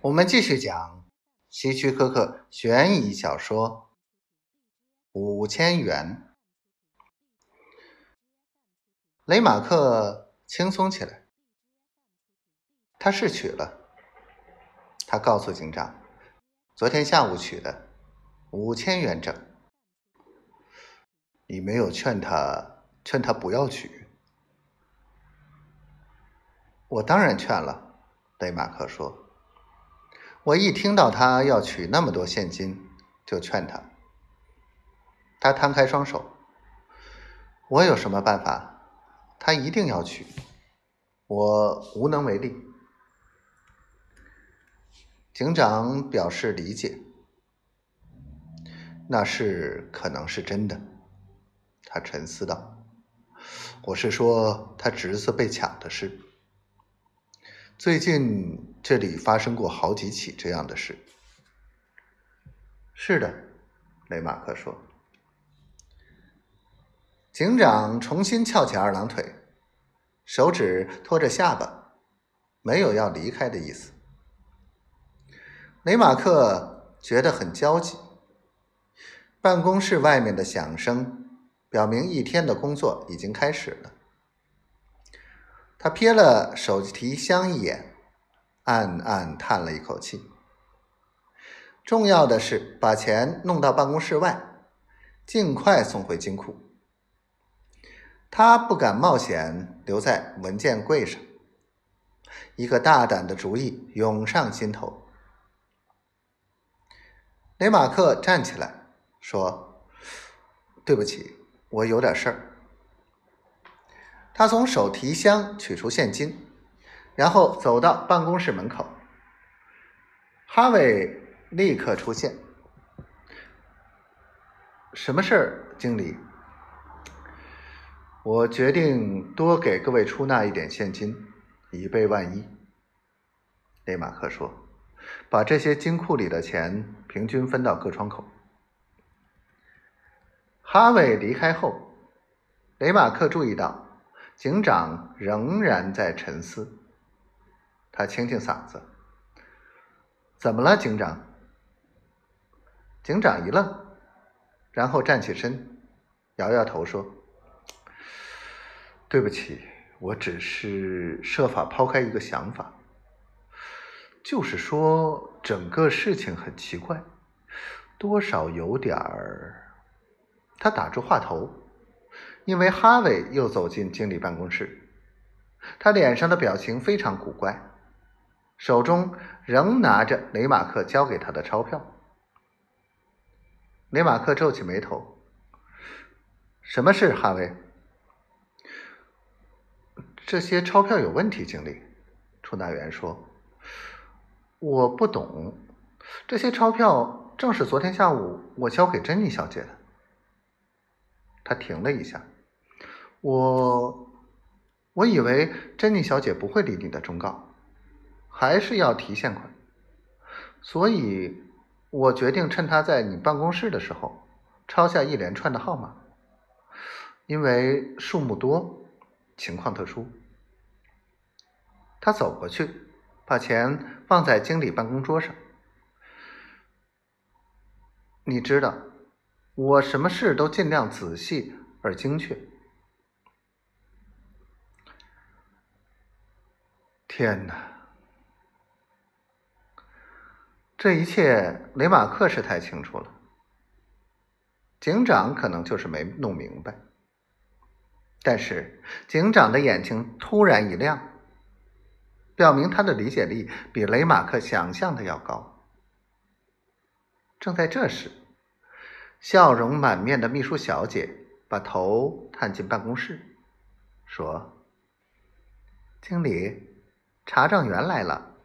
我们继续讲希区柯克悬疑小说《五千元》。雷马克轻松起来，他是取了。他告诉警长，昨天下午取的五千元整。你没有劝他，劝他不要取。我当然劝了，雷马克说。我一听到他要取那么多现金，就劝他。他摊开双手。我有什么办法？他一定要取，我无能为力。警长表示理解。那是可能是真的，他沉思道。我是说他侄子被抢的事。最近这里发生过好几起这样的事。是的，雷马克说。警长重新翘起二郎腿，手指托着下巴，没有要离开的意思。雷马克觉得很焦急。办公室外面的响声表明一天的工作已经开始了。他瞥了手提箱一眼，暗暗叹了一口气。重要的是把钱弄到办公室外，尽快送回金库。他不敢冒险留在文件柜上。一个大胆的主意涌上心头。雷马克站起来说：“对不起，我有点事儿。”他从手提箱取出现金，然后走到办公室门口。哈维立刻出现。什么事儿，经理？我决定多给各位出纳一点现金，以备万一。雷马克说：“把这些金库里的钱平均分到各窗口。”哈维离开后，雷马克注意到。警长仍然在沉思，他清清嗓子：“怎么了，警长？”警长一愣，然后站起身，摇摇头说：“对不起，我只是设法抛开一个想法，就是说整个事情很奇怪，多少有点儿……”他打住话头。因为哈维又走进经理办公室，他脸上的表情非常古怪，手中仍拿着雷马克交给他的钞票。雷马克皱起眉头：“什么事，哈维？”这些钞票有问题，经理。出纳员说：“我不懂，这些钞票正是昨天下午我交给珍妮小姐的。”他停了一下。我我以为珍妮小姐不会理你的忠告，还是要提现款，所以我决定趁他在你办公室的时候抄下一连串的号码，因为数目多，情况特殊。他走过去，把钱放在经理办公桌上。你知道，我什么事都尽量仔细而精确。天哪！这一切雷马克是太清楚了，警长可能就是没弄明白。但是警长的眼睛突然一亮，表明他的理解力比雷马克想象的要高。正在这时，笑容满面的秘书小姐把头探进办公室，说：“经理。”查账员来了。